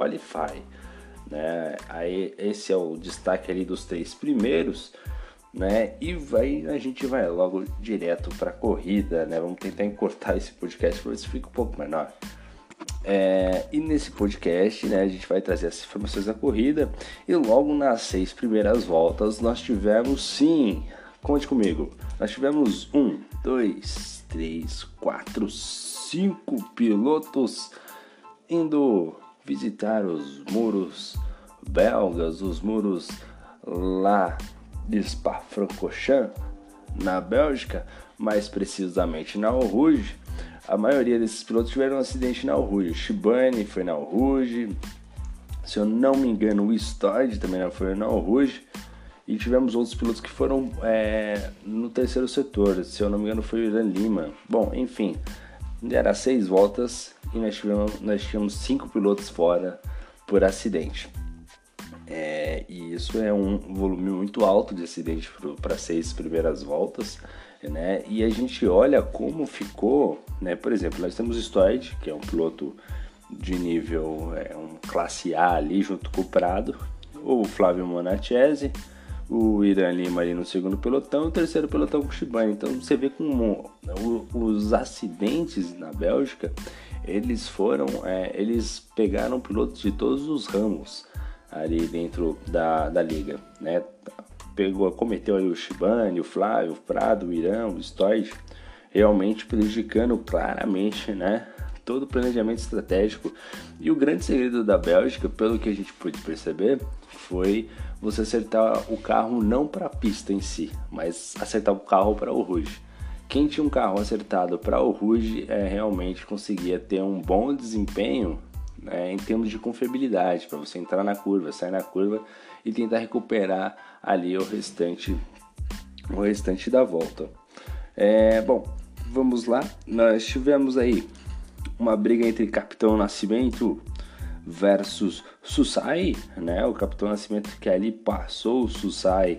Qualify. Né? Aí esse é o destaque ali dos três primeiros, né? E vai, a gente vai logo direto para a corrida, né? Vamos tentar encurtar esse podcast para ver se fica um pouco menor. É, e nesse podcast, né, a gente vai trazer as informações da corrida e logo nas seis primeiras voltas nós tivemos sim, conte comigo, nós tivemos um, dois, três, quatro, cinco pilotos indo visitar os muros belgas, os muros lá de Spa-Francorchamps, na Bélgica, mais precisamente na Rouge. A maioria desses pilotos tiveram um acidente na Rouge. Shibane foi na Rouge, se eu não me engano, o Stoyd também foi na Rouge. E tivemos outros pilotos que foram é, no terceiro setor, se eu não me engano foi o Irã Lima. Bom, enfim, era seis voltas e nós, tivemos, nós cinco pilotos fora por acidente. É, e isso é um volume muito alto de acidente para seis primeiras voltas, né? E a gente olha como ficou, né? Por exemplo, nós temos o Stoyd, que é um piloto de nível é, um classe A ali junto com o Prado, o Flávio Monachese, o Irã Lima ali no segundo pelotão, o terceiro pelotão com o Shibane. Então você vê como os acidentes na Bélgica, eles foram, é, eles pegaram pilotos de todos os ramos ali dentro da, da liga, né? Pegou, cometeu ali o Shibane, o Flávio, o Prado, o Irã, o Stoid, realmente prejudicando claramente, né? Todo o planejamento estratégico. E o grande segredo da Bélgica, pelo que a gente pôde perceber, foi você acertar o carro não para a pista em si, mas acertar o carro para o Rouge. Quem tinha um carro acertado para o Rouge é, realmente conseguia ter um bom desempenho né, em termos de confiabilidade, para você entrar na curva, sair na curva e tentar recuperar ali o restante, o restante da volta. É, bom, vamos lá. Nós tivemos aí uma briga entre Capitão Nascimento versus Susai, né? O Capitão Nascimento que ali passou o Susai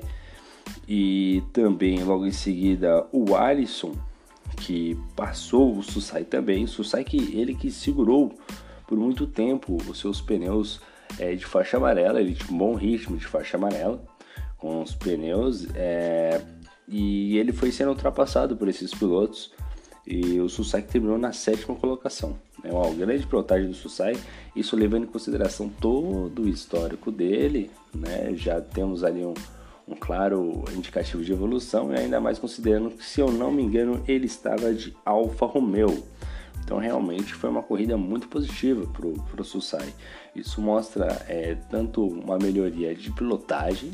e também logo em seguida o Alisson que passou o Susai também. Susai que ele que segurou por muito tempo os seus pneus é, de faixa amarela, ele tinha um bom ritmo de faixa amarela com os pneus é, e ele foi sendo ultrapassado por esses pilotos e o Susai terminou na sétima colocação. É uma grande pilotagem do Susai, isso levando em consideração todo o histórico dele, né? já temos ali um, um claro indicativo de evolução e ainda mais considerando que, se eu não me engano, ele estava de Alfa Romeo. Então realmente foi uma corrida muito positiva para o Susai. Isso mostra é, tanto uma melhoria de pilotagem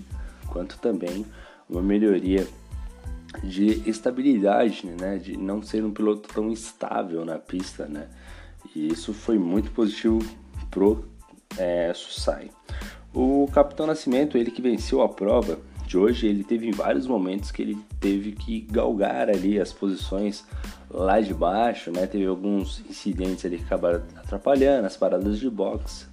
quanto também uma melhoria de estabilidade, né? de não ser um piloto tão estável na pista. Né? E isso foi muito positivo pro é, Susai. O Capitão Nascimento, ele que venceu a prova de hoje, ele teve vários momentos que ele teve que galgar ali as posições lá de baixo, né? Teve alguns incidentes ali que acabaram atrapalhando as paradas de boxe.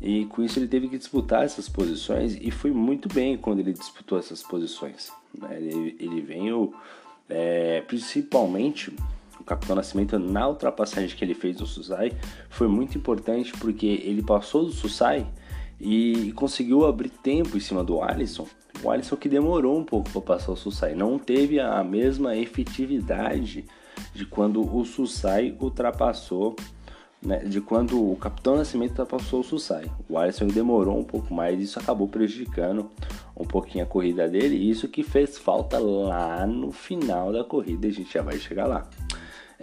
E com isso ele teve que disputar essas posições e foi muito bem quando ele disputou essas posições. Né? Ele, ele veio é, principalmente o Capitão Nascimento na ultrapassagem que ele fez do Susai foi muito importante porque ele passou do Susai e conseguiu abrir tempo em cima do Alisson. O Alisson que demorou um pouco para passar o Susai, não teve a mesma efetividade de quando o Susai ultrapassou, né, de quando o Capitão Nascimento ultrapassou o Susai. O Alisson demorou um pouco mais, isso acabou prejudicando um pouquinho a corrida dele, e isso que fez falta lá no final da corrida, a gente já vai chegar lá.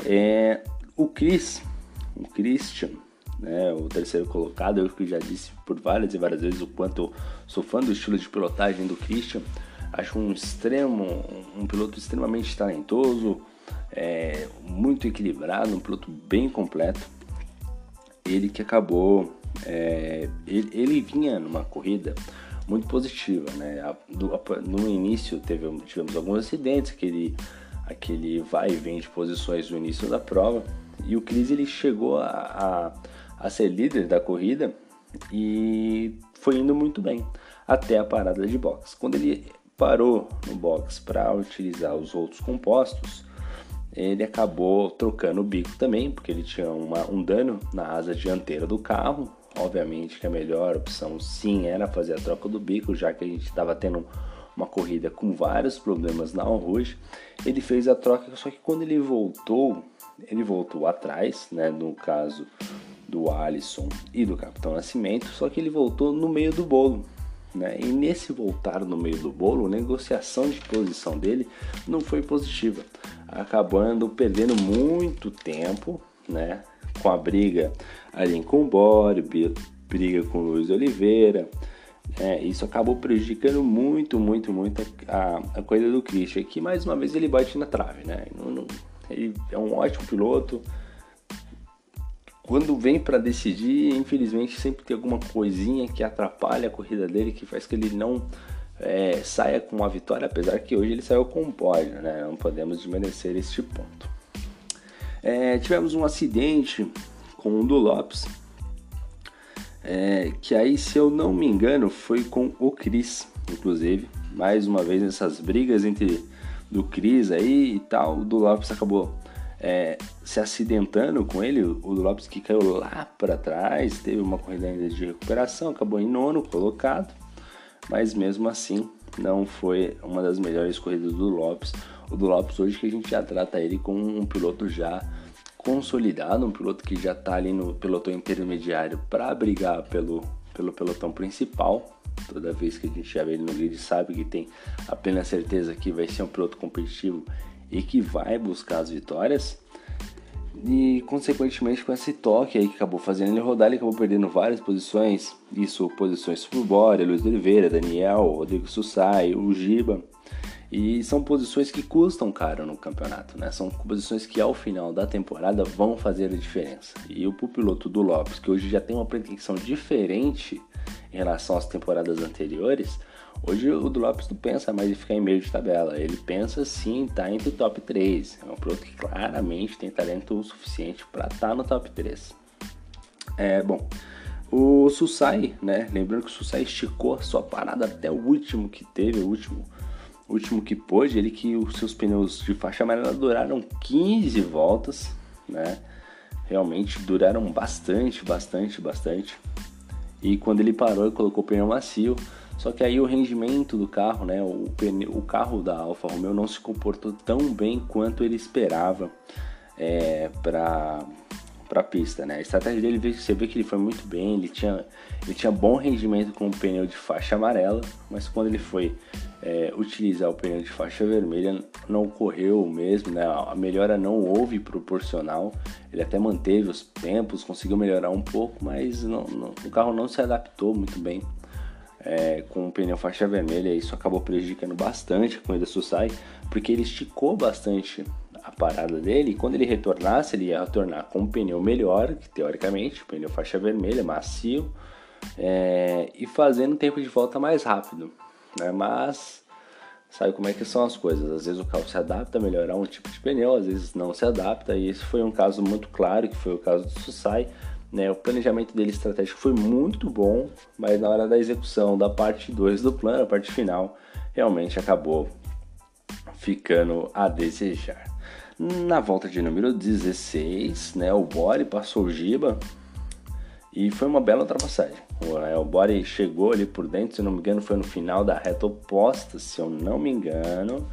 É, o Chris, o Christian, né, o terceiro colocado, eu que já disse por várias e várias vezes o quanto sou fã do estilo de pilotagem do Christian, acho um extremo, um piloto extremamente talentoso, é, muito equilibrado, um piloto bem completo. Ele que acabou, é, ele, ele, vinha numa corrida muito positiva, né? No início teve, tivemos alguns acidentes, aquele, aquele vai e vem de posições no início da prova, e o Cris ele chegou a, a, a ser líder da corrida e foi indo muito bem até a parada de box. Quando ele parou no box para utilizar os outros compostos, ele acabou trocando o bico também, porque ele tinha uma, um dano na asa dianteira do carro, Obviamente que a melhor opção sim era fazer a troca do bico, já que a gente estava tendo uma corrida com vários problemas na Rouge. Ele fez a troca, só que quando ele voltou, ele voltou atrás, né, no caso do Alisson e do Capitão Nascimento, só que ele voltou no meio do bolo. Né? E nesse voltar no meio do bolo, a negociação de posição dele não foi positiva, acabando perdendo muito tempo né? com a briga ali com o Bore, briga com o Luiz Oliveira. É, isso acabou prejudicando muito, muito, muito a, a coisa do Christian, que mais uma vez ele bate na trave, né? Não, não, ele é um ótimo piloto. Quando vem para decidir, infelizmente sempre tem alguma coisinha que atrapalha a corrida dele, que faz que ele não é, saia com uma vitória, apesar que hoje ele saiu com um pódio, né? Não podemos desmerecer este ponto. É, tivemos um acidente com o do Lopes, é, que aí, se eu não me engano, foi com o Cris, inclusive. Mais uma vez nessas brigas entre do Cris aí e tal, o do Lopes acabou é, se acidentando com ele. O Lopes que caiu lá para trás, teve uma corrida ainda de recuperação, acabou em nono colocado, mas mesmo assim não foi uma das melhores corridas do Lopes. O do Lopes hoje que a gente já trata ele como um piloto já consolidado, um piloto que já está ali no pelotão intermediário para brigar pelo, pelo pelotão principal. Toda vez que a gente já vê ele no grid, sabe que tem a plena certeza que vai ser um piloto competitivo e que vai buscar as vitórias. E consequentemente com esse toque aí que acabou fazendo ele rodar, ele acabou perdendo várias posições. Isso, posições pro Bora, Luiz Oliveira, Daniel, Rodrigo Sussai, o Giba. E são posições que custam caro no campeonato, né? São posições que ao final da temporada vão fazer a diferença. E o piloto do Lopes, que hoje já tem uma pretensão diferente em relação às temporadas anteriores, hoje o do Lopes não pensa mais em ficar em meio de tabela. Ele pensa sim em estar tá entre o top 3. É um piloto que claramente tem talento suficiente para estar tá no top 3. É, bom, o Susai, né? Lembrando que o Susai esticou sua parada até o último que teve, o último o último que pôde, ele que os seus pneus de faixa amarela duraram 15 voltas, né? Realmente duraram bastante, bastante, bastante. E quando ele parou, ele colocou o pneu macio. Só que aí o rendimento do carro, né? O, o carro da Alfa Romeo não se comportou tão bem quanto ele esperava é, para para a pista, né? A estratégia dele, você vê que ele foi muito bem, ele tinha, ele tinha bom rendimento com o pneu de faixa amarela, mas quando ele foi é, utilizar o pneu de faixa vermelha não ocorreu o mesmo, né? A melhora não houve proporcional. Ele até manteve os tempos, conseguiu melhorar um pouco, mas não, não, o carro não se adaptou muito bem é, com o pneu faixa vermelha. Isso acabou prejudicando bastante a corrida Susai, porque ele esticou bastante a parada dele, e quando ele retornasse, ele ia retornar com um pneu melhor, que teoricamente, pneu faixa vermelha, macio, é, e fazendo tempo de volta mais rápido. Né? Mas sabe como é que são as coisas. Às vezes o carro se adapta a melhorar um tipo de pneu, às vezes não se adapta, e esse foi um caso muito claro, que foi o caso do Susai. Né, o planejamento dele estratégico foi muito bom, mas na hora da execução da parte 2 do plano, a parte final, realmente acabou ficando a desejar. Na volta de número 16, né, o Bore passou o Giba e foi uma bela ultrapassagem. O, é, o Bore chegou ali por dentro, se não me engano, foi no final da reta oposta, se eu não me engano,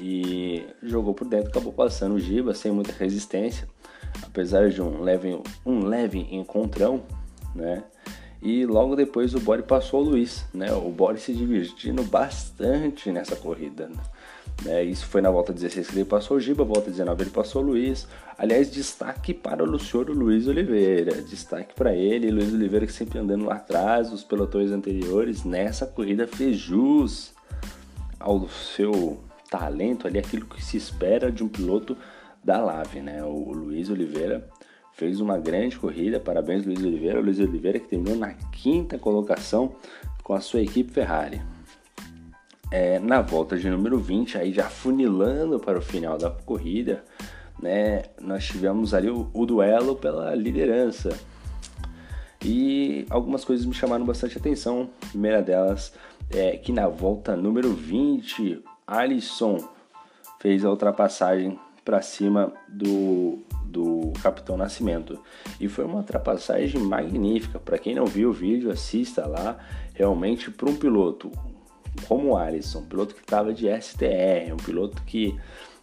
e jogou por dentro, acabou passando o Giba sem muita resistência, apesar de um leve, um leve encontrão, né? E logo depois o Bore passou o Luiz, né? O Bore se divertindo bastante nessa corrida. Né? Isso foi na volta 16 que ele passou o Giba, volta 19 ele passou o Luiz. Aliás, destaque para o Luciano Luiz Oliveira. Destaque para ele, Luiz Oliveira que sempre andando atrás dos pelotões anteriores. Nessa corrida fez jus ao seu talento ali, aquilo que se espera de um piloto da Lave, né? O Luiz Oliveira fez uma grande corrida. Parabéns, Luiz Oliveira. O Luiz Oliveira que terminou na quinta colocação com a sua equipe Ferrari é, na volta de número 20, aí já funilando para o final da corrida, né, nós tivemos ali o, o duelo pela liderança. E algumas coisas me chamaram bastante atenção. A primeira delas é que na volta número 20, Alisson fez a ultrapassagem para cima do, do Capitão Nascimento. E foi uma ultrapassagem magnífica. Para quem não viu o vídeo, assista lá. Realmente, para um piloto como o Alisson, um piloto que estava de STR, um piloto que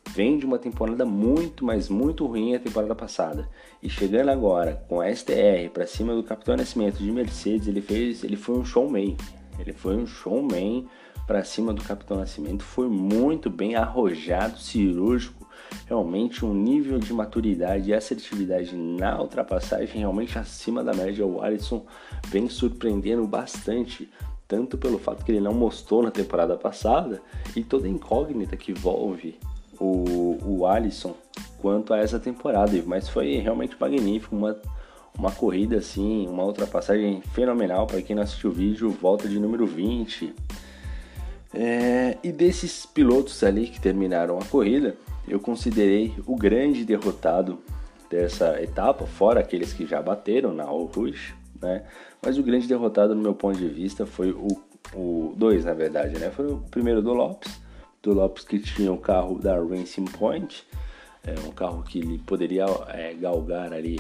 vem de uma temporada muito, mas muito ruim a temporada passada. E chegando agora com a STR para cima do Capitão Nascimento de Mercedes, ele fez, ele foi um showman. Ele foi um showman para cima do Capitão Nascimento, foi muito bem arrojado, cirúrgico, realmente um nível de maturidade e assertividade na ultrapassagem realmente acima da média. O Alisson vem surpreendendo bastante, tanto pelo fato que ele não mostrou na temporada passada e toda a incógnita que envolve o, o Alisson quanto a essa temporada, mas foi realmente magnífico, uma, uma corrida assim, uma ultrapassagem fenomenal para quem não assistiu o vídeo, volta de número 20. É, e desses pilotos ali que terminaram a corrida, eu considerei o grande derrotado dessa etapa, fora aqueles que já bateram na All Rouge, né? Mas o grande derrotado, no meu ponto de vista, foi o, o dois, na verdade, né? Foi o primeiro do Lopes, do Lopes que tinha o carro da Racing Point, é, um carro que ele poderia é, galgar ali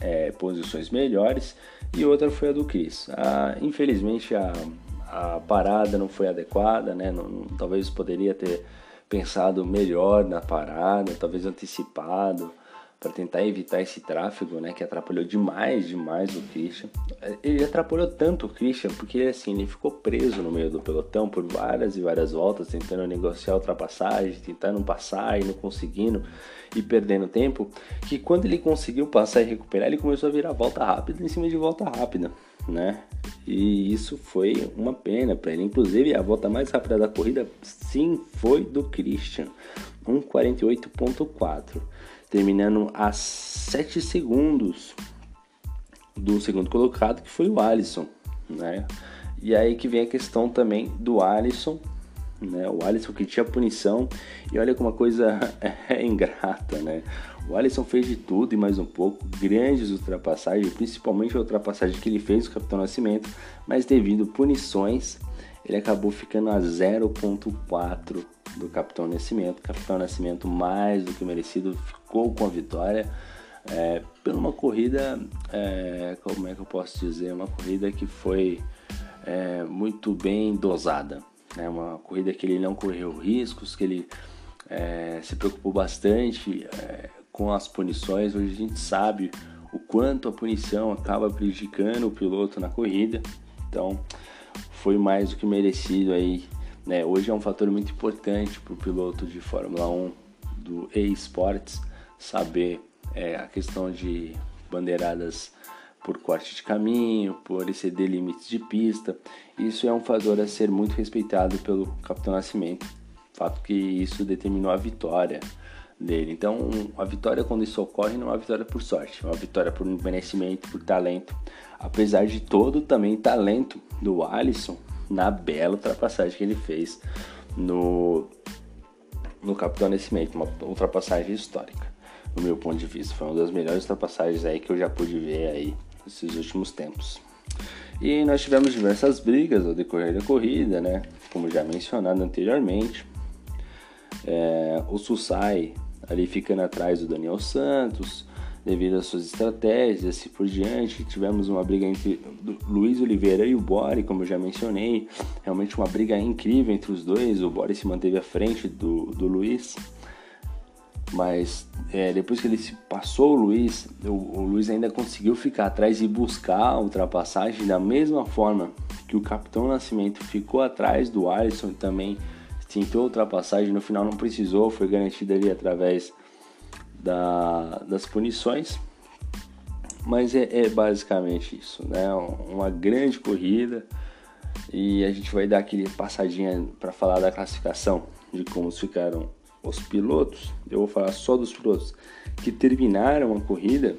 é, posições melhores, e outra foi a do Chris. Ah, infelizmente a, a parada não foi adequada, né? Não, não, talvez poderia ter pensado melhor na parada, talvez antecipado para tentar evitar esse tráfego, né, que atrapalhou demais, demais o Christian. Ele atrapalhou tanto o Christian porque assim, ele ficou preso no meio do pelotão por várias e várias voltas, tentando negociar ultrapassagem, tentando passar e não conseguindo e perdendo tempo, que quando ele conseguiu passar e recuperar, ele começou a virar volta rápida em cima de volta rápida, né? E isso foi uma pena para ele. Inclusive, a volta mais rápida da corrida, sim, foi do Christian, 1:48.4 terminando a 7 segundos do segundo colocado, que foi o Alisson, né? E aí que vem a questão também do Alisson, né? O Alisson que tinha punição, e olha como uma coisa é ingrata, né? O Alisson fez de tudo e mais um pouco, grandes ultrapassagens, principalmente a ultrapassagem que ele fez no Capitão Nascimento, mas devido punições, ele acabou ficando a 0.4 do Capitão Nascimento. Capitão Nascimento mais do que merecido ficou com a vitória é, por uma corrida, é, como é que eu posso dizer, uma corrida que foi é, muito bem dosada, né? Uma corrida que ele não correu riscos, que ele é, se preocupou bastante é, com as punições. Hoje a gente sabe o quanto a punição acaba prejudicando o piloto na corrida. Então foi mais do que merecido aí. Né? Hoje é um fator muito importante para o piloto de Fórmula 1 do e-sports saber é, a questão de bandeiradas por corte de caminho, por exceder limites de pista. Isso é um fator a ser muito respeitado pelo Capitão Nascimento, fato que isso determinou a vitória dele. Então, a vitória quando isso ocorre não é uma vitória por sorte, é uma vitória por merecimento, por talento. Apesar de todo também talento do Alisson na bela ultrapassagem que ele fez no no Capitão Nascimento, uma ultrapassagem histórica, no meu ponto de vista. Foi uma das melhores ultrapassagens aí que eu já pude ver aí nesses últimos tempos. E nós tivemos diversas brigas ao decorrer da corrida, né? Como já mencionado anteriormente. É, o Susai ali ficando atrás do Daniel Santos, devido às suas estratégias, assim por diante. Tivemos uma briga entre Luiz Oliveira e o Bore, como eu já mencionei, realmente uma briga incrível entre os dois. O Bore se manteve à frente do, do Luiz, mas é, depois que ele se passou o Luiz, o, o Luiz ainda conseguiu ficar atrás e buscar a ultrapassagem da mesma forma que o Capitão Nascimento ficou atrás do Alisson também tentou ultrapassagem, no final não precisou, foi garantida ali através da, das punições. Mas é, é, basicamente isso, né? Uma grande corrida e a gente vai dar aquele passadinha para falar da classificação de como ficaram os pilotos. Eu vou falar só dos pilotos que terminaram a corrida,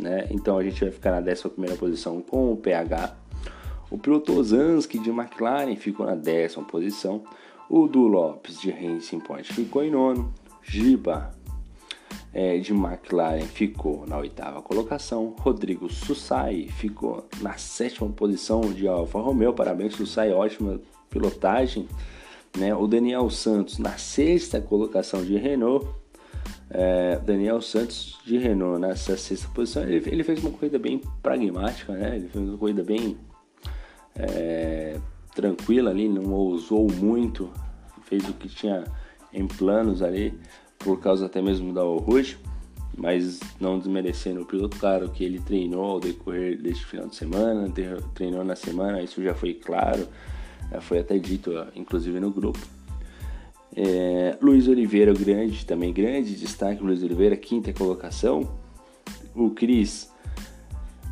né? Então a gente vai ficar na 11 primeira posição com o PH. O piloto Osansky de McLaren ficou na décima posição. O Du Lopes de Racing Point ficou em nono. Giba é, de McLaren ficou na oitava colocação. Rodrigo Sussai ficou na sétima posição de Alfa Romeo. Parabéns, Sussai, ótima pilotagem. Né? O Daniel Santos na sexta colocação de Renault. É, Daniel Santos de Renault nessa sexta posição, ele, ele, fez uma corrida bem pragmática, né? Ele fez uma corrida bem é, tranquila ali, não ousou muito, fez o que tinha em planos ali, por causa até mesmo da Rouge, mas não desmerecendo o piloto, claro que ele treinou ao decorrer deste final de semana, treinou na semana, isso já foi claro, foi até dito inclusive no grupo. É, Luiz Oliveira, grande, também grande destaque, Luiz Oliveira, quinta colocação. O Cris,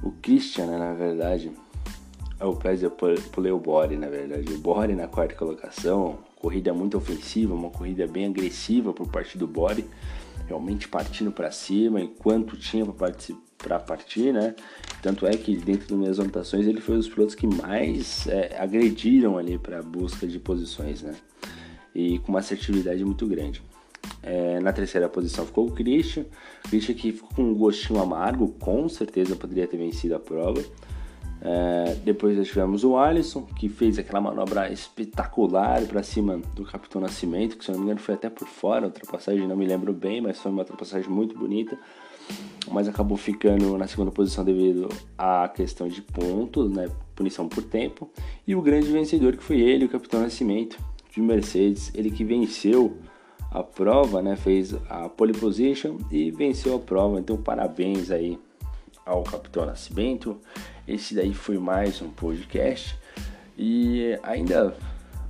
o Christian, né, na verdade, é o Pérez, eu pulei o Bore, na verdade. O Bore na quarta colocação, corrida muito ofensiva, uma corrida bem agressiva por parte do Bore, realmente partindo para cima, enquanto tinha para partir, né? Tanto é que dentro das minhas anotações ele foi um dos pilotos que mais é, agrediram ali para busca de posições, né? e com uma assertividade muito grande. É, na terceira posição ficou o Christian, Christian que ficou com um gostinho amargo, com certeza poderia ter vencido a prova. É, depois nós tivemos o Alisson, que fez aquela manobra espetacular para cima do Capitão Nascimento, que se não me engano foi até por fora, ultrapassagem não me lembro bem, mas foi uma ultrapassagem muito bonita. Mas acabou ficando na segunda posição devido à questão de pontos, né, punição por tempo. E o grande vencedor que foi ele, o Capitão Nascimento, de Mercedes, ele que venceu a prova, né, fez a pole position e venceu a prova. Então, parabéns aí ao Capitão Nascimento. Esse daí foi mais um podcast e ainda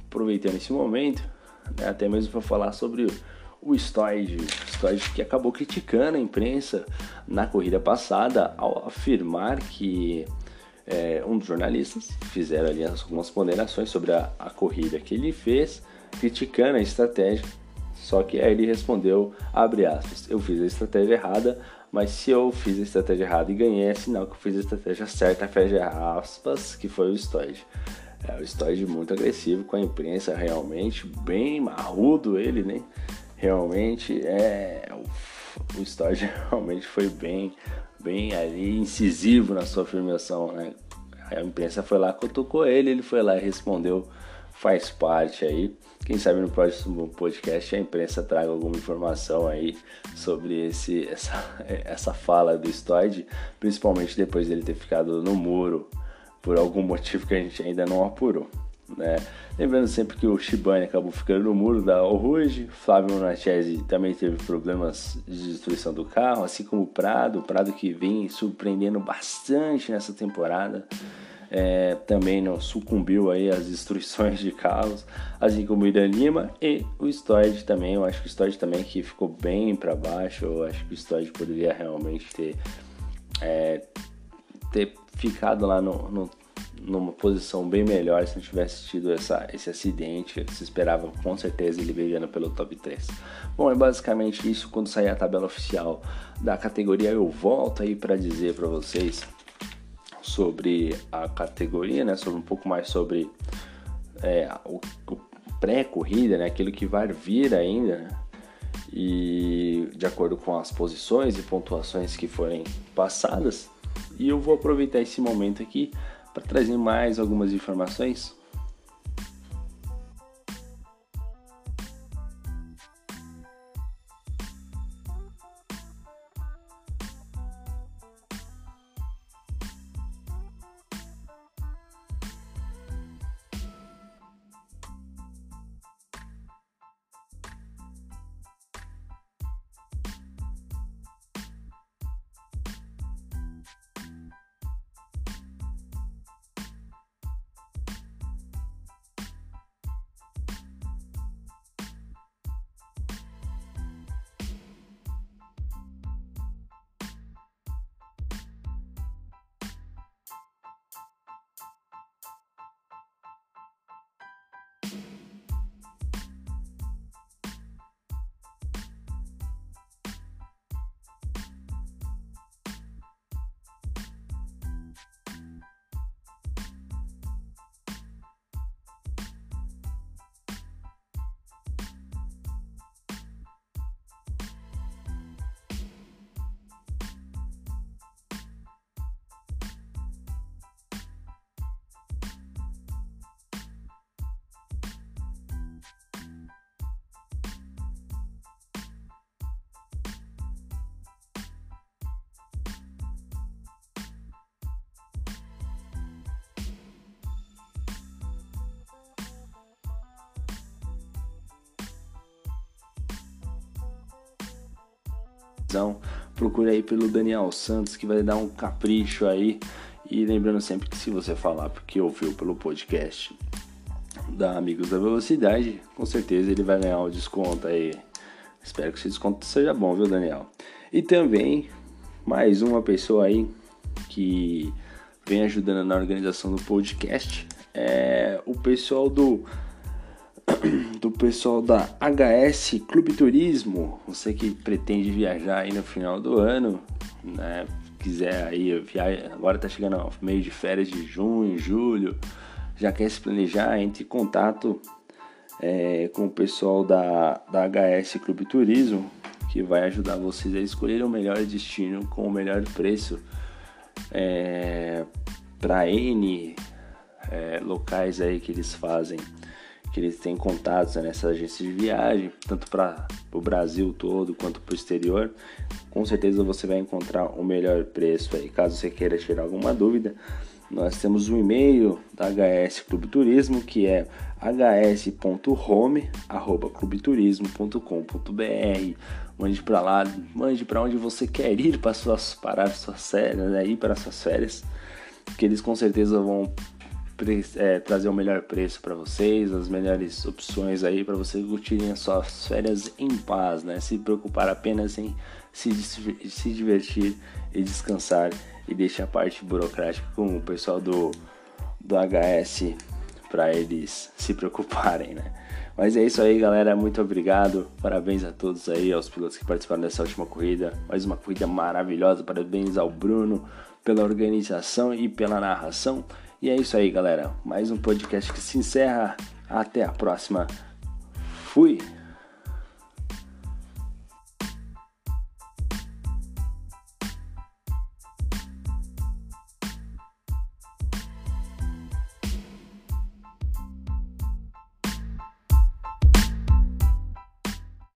aproveitando esse momento, né, até mesmo para falar sobre o Stoid, Stoid que acabou criticando a imprensa na corrida passada ao afirmar que é, um dos jornalistas fizeram ali algumas ponderações sobre a, a corrida que ele fez, criticando a estratégia. Só que aí ele respondeu, abre aspas, eu fiz a estratégia errada, mas se eu fiz a estratégia errada e ganhei, é sinal que eu fiz a estratégia certa, fecha aspas, que foi o Stoid. É, o Stoid muito agressivo com a imprensa, realmente, bem marrudo ele, né? Realmente, é... O, o Stoid realmente foi bem bem ali incisivo na sua afirmação, né? A imprensa foi lá, cutucou ele, ele foi lá e respondeu, faz parte aí. Quem sabe no próximo podcast a imprensa traga alguma informação aí sobre esse, essa, essa fala do Stoid, principalmente depois dele ter ficado no muro por algum motivo que a gente ainda não apurou. Né? Lembrando sempre que o Shibane acabou ficando no muro da Rouge, Flávio Nachese também teve problemas de destruição do carro, assim como o Prado, o Prado que vem surpreendendo bastante nessa temporada. É, também não sucumbiu aí às destruições de carros, assim como o Irã Lima e o Stoid também. Eu acho que o Stoid também que ficou bem para baixo. Eu acho que o Stoid poderia realmente ter, é, ter ficado lá no, no numa posição bem melhor se não tivesse tido essa, esse acidente. Se esperava com certeza ele brigando pelo top 3. Bom, é basicamente isso. Quando sair a tabela oficial da categoria, eu volto aí para dizer para vocês sobre a categoria, né? Sobre um pouco mais sobre é, o, o pré-corrida, né? Aquilo que vai vir ainda, né? E de acordo com as posições e pontuações que forem passadas. E eu vou aproveitar esse momento aqui para trazer mais algumas informações televisão. Procure aí pelo Daniel Santos que vai dar um capricho aí. E lembrando sempre que se você falar porque ouviu pelo podcast da Amigos da Velocidade, com certeza ele vai ganhar um desconto aí. Espero que esse desconto seja bom, viu, Daniel? E também mais uma pessoa aí que vem ajudando na organização do podcast é o pessoal do do pessoal da HS Clube Turismo, você que pretende viajar aí no final do ano, né? Quiser aí viajar, agora tá chegando ao meio de férias de junho, julho, já quer se planejar, entre em contato é, com o pessoal da, da HS Clube Turismo, que vai ajudar vocês a escolher o melhor destino com o melhor preço é, para N é, locais aí que eles fazem que eles têm contatos nessa agência de viagem, tanto para o Brasil todo quanto para o exterior. Com certeza você vai encontrar o melhor preço aí. Caso você queira tirar alguma dúvida, nós temos um e-mail da HS Clube Turismo que é hs.home@clubeturismo.com.br. Mande para lá, mande para onde você quer ir para suas parar suas férias, né? ir para suas férias, que eles com certeza vão é, trazer o melhor preço para vocês, as melhores opções aí para vocês curtirem as suas férias em paz, né? Se preocupar apenas em se, se divertir e descansar e deixar a parte burocrática com o pessoal do, do HS para eles se preocuparem, né? Mas é isso aí, galera. Muito obrigado. Parabéns a todos aí, aos pilotos que participaram dessa última corrida. Mais uma corrida maravilhosa. Parabéns ao Bruno pela organização e pela narração. E é isso aí, galera. Mais um podcast que se encerra. Até a próxima. Fui!